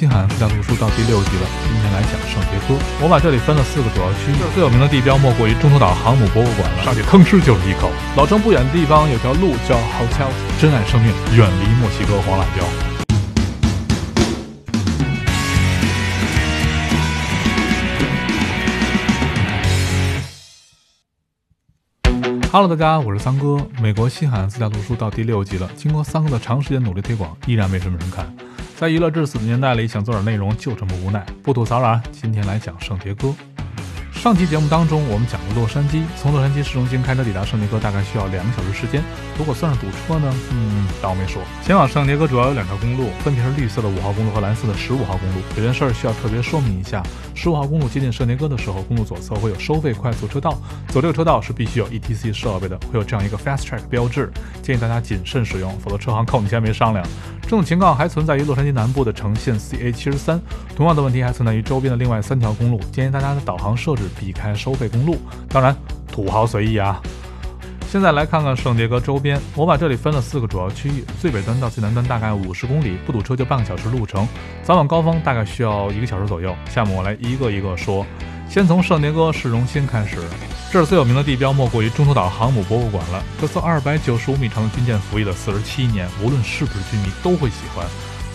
新海岸自驾读书到第六集了，今天来讲圣迭戈。我把这里分了四个主要区域，最有名的地标莫过于中途岛航母博物馆了。上去吭哧就是一口。老城不远的地方有条路叫 Hotel，珍爱生命，远离墨西哥黄辣椒。Hello，大家，我是三哥。美国西海岸自驾读书到第六集了，经过三哥的长时间努力推广，依然没什么人看。在娱乐至死的年代里，想做点内容就这么无奈。不吐槽了啊！今天来讲圣迭戈。上期节目当中，我们讲了洛杉矶，从洛杉矶市中心开车抵达圣迭戈大概需要两个小时时间。如果算上堵车呢？嗯，当我没说。前往圣迭戈主要有两条公路，分别是绿色的五号公路和蓝色的十五号公路。有件事儿需要特别说明一下：十五号公路接近圣迭戈的时候，公路左侧会有收费快速车道，走这个车道是必须有 ETC 设备的，会有这样一个 Fast Track 标志，建议大家谨慎使用，否则车行扣你钱没商量。这种情况还存在于洛杉矶南部的城线 CA 七十三，同样的问题还存在于周边的另外三条公路。建议大家的导航设置避开收费公路，当然土豪随意啊。现在来看看圣迭戈周边，我把这里分了四个主要区域，最北端到最南端大概五十公里，不堵车就半个小时路程，早晚高峰大概需要一个小时左右。下面我来一个一个说，先从圣迭戈市中心开始。这儿最有名的地标莫过于中途岛航母博物馆了。这艘二百九十五米长的军舰服役了四十七年，无论是不是军迷都会喜欢。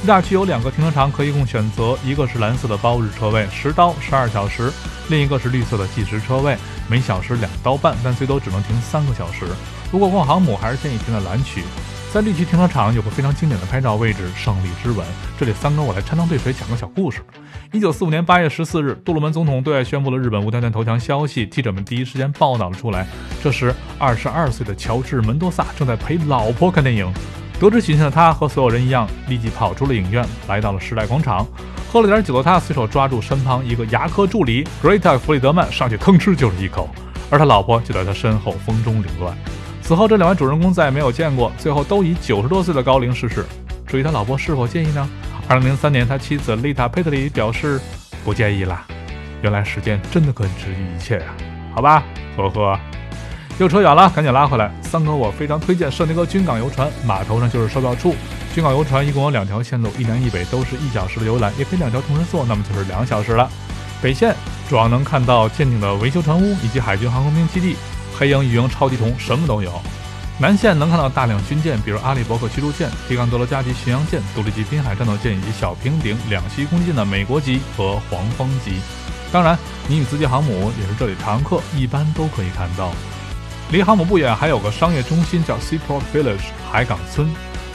大区有两个停车场可以供选择，一个是蓝色的包日车位，十刀十二小时；另一个是绿色的计时车位，每小时两刀半，但最多只能停三个小时。如果逛航母，还是建议停在蓝区。在绿区停车场有个非常经典的拍照位置——胜利之吻。这里三哥我来掺汤兑水讲个小故事。一九四五年八月十四日，杜鲁门总统对外宣布了日本无条件投降消息，记者们第一时间报道了出来。这时，二十二岁的乔治·门多萨正在陪老婆看电影。得知喜讯的他和所有人一样，立即跑出了影院，来到了时代广场。喝了点酒的他随手抓住身旁一个牙科助理格瑞特·弗里德曼，上去吭哧就是一口，而他老婆就在他身后风中凌乱。此后，这两位主人公再也没有见过，最后都以九十多岁的高龄逝世。至于他老婆是否介意呢？二零零三年，他妻子丽塔·佩特里表示不介意啦。原来时间真的可以治愈一切呀！好吧，呵呵，又扯远了，赶紧拉回来。三哥，我非常推荐圣迭戈军港游船，码头上就是售票处。军港游船一共有两条线路，一南一北都是一小时的游览，也可以两条同时坐，那么就是两小时了。北线主要能看到舰艇的维修船坞以及海军航空兵基地。黑鹰、鱼鹰、超级童什么都有。南线能看到大量军舰，比如阿利伯克驱逐舰、提冈德罗加级巡洋舰、独立级滨海战斗舰以及小平顶两栖攻击舰的美国级和黄蜂级。当然，尼米兹级航母也是这里常客，一般都可以看到。离航母不远还有个商业中心叫 Seaport Village 海港村，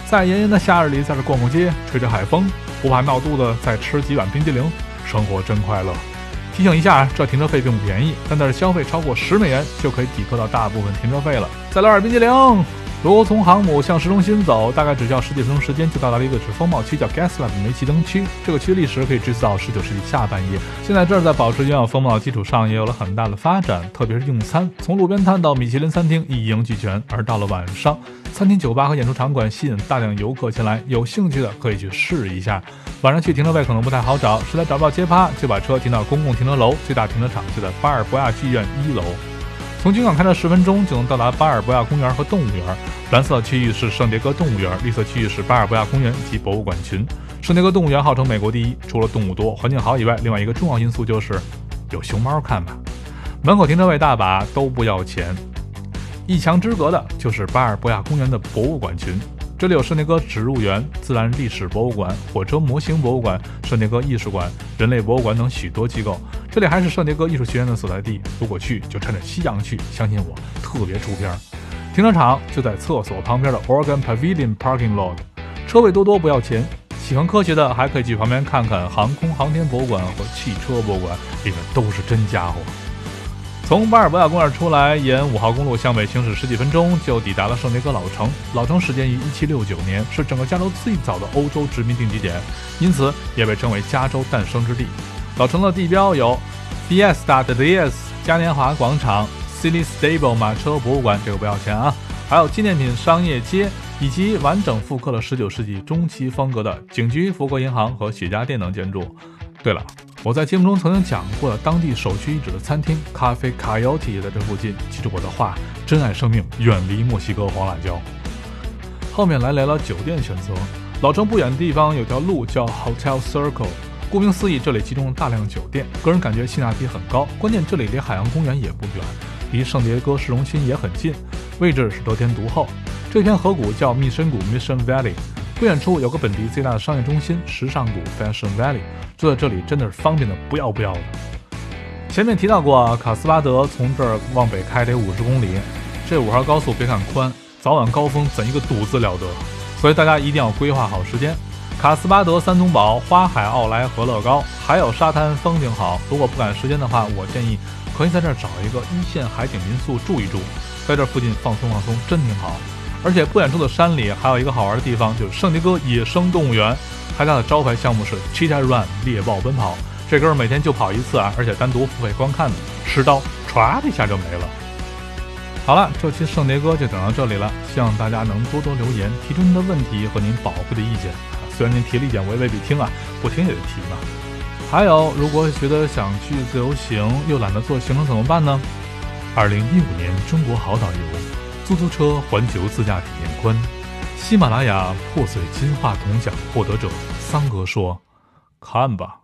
在炎炎的夏日里在这逛逛街，吹着海风，不怕闹肚子，再吃几碗冰激凌，生活真快乐。提醒一下，这停车费并不便宜，但是消费超过十美元就可以抵扣到大部分停车费了。再来点冰激凌。如果从航母向市中心走，大概只需要十几分钟时间，就到达了一个指风貌区，叫 Gaslamp 煤气灯区。这个区历史可以追溯到十九世纪下半叶。现在这儿在保持原有风貌的基础上，也有了很大的发展，特别是用餐，从路边摊到米其林餐厅一应俱全。而到了晚上，餐厅、酒吧和演出场馆吸引大量游客前来，有兴趣的可以去试一下。晚上去停车位可能不太好找，实在找不到街趴，就把车停到公共停车楼。最大停车场就在巴尔博亚剧院一楼。从军港开车十分钟就能到达巴尔博亚公园和动物园。蓝色区域是圣迭戈动物园，绿色区域是巴尔博亚公园及博物馆群。圣迭戈动物园号称美国第一，除了动物多、环境好以外，另外一个重要因素就是有熊猫看吧。门口停车位大把，都不要钱。一墙之隔的就是巴尔博亚公园的博物馆群。这里有圣迭戈植物园、自然历史博物馆、火车模型博物馆、圣迭戈艺术馆、人类博物馆等许多机构。这里还是圣迭戈艺术学院的所在地。如果去，就趁着夕阳去，相信我，特别出片。停车场就在厕所旁边的 Oregon Pavilion Parking Lot，车位多多，不要钱。喜欢科学的还可以去旁边看看航空航天博物馆和汽车博物馆，里面都是真家伙。从巴尔博亚公园出来，沿五号公路向北行驶十几分钟，就抵达了圣迭戈老城。老城始建于1769年，是整个加州最早的欧洲殖民定居点，因此也被称为加州诞生之地。老城的地标有 Fiesta de Dias 嘉年华广场、City Stable 马车博物馆，这个不要钱啊，还有纪念品商业街，以及完整复刻了19世纪中期风格的警局、佛国银行和雪茄店等建筑。对了。我在节目中曾经讲过的当地首屈一指的餐厅咖啡 Coyote 也在这附近。记住我的话，珍爱生命，远离墨西哥黄辣椒。后面来聊聊酒店选择。老城不远的地方有条路叫 Hotel Circle，顾名思义，这里集中了大量酒店，个人感觉性价比很高。关键这里离海洋公园也不远，离圣迭戈市中心也很近，位置是得天独厚。这片河谷叫密深谷 （Mission Valley），不远处有个本地最大的商业中心——时尚谷 （Fashion Valley）。住在这里真的是方便的不要不要的。前面提到过，卡斯巴德从这儿往北开得五十公里，这五号高速别看宽，早晚高峰怎一个堵字了得！所以大家一定要规划好时间。卡斯巴德三通宝、花海、奥莱和乐高，还有沙滩，风景好。如果不赶时间的话，我建议可以在这儿找一个一线海景民宿住一住，在这附近放松放松，真挺好。而且不远处的山里还有一个好玩的地方，就是圣迭戈野生动物园。他家的招牌项目是 Cheetah Run 猎豹奔跑，这哥们每天就跑一次啊，而且单独付费观看的，持刀唰的一下就没了。好了，这期圣迭戈就讲到这里了，希望大家能多多留言，提出您的问题和您宝贵的意见。虽然您提了意见，我也未必听啊，不听也得提嘛。还有，如果觉得想去自由行又懒得做行程怎么办呢？二零一五年中国好导游，出租车环球自驾体验官。喜马拉雅破碎金话筒奖获得者桑格说：“看吧。”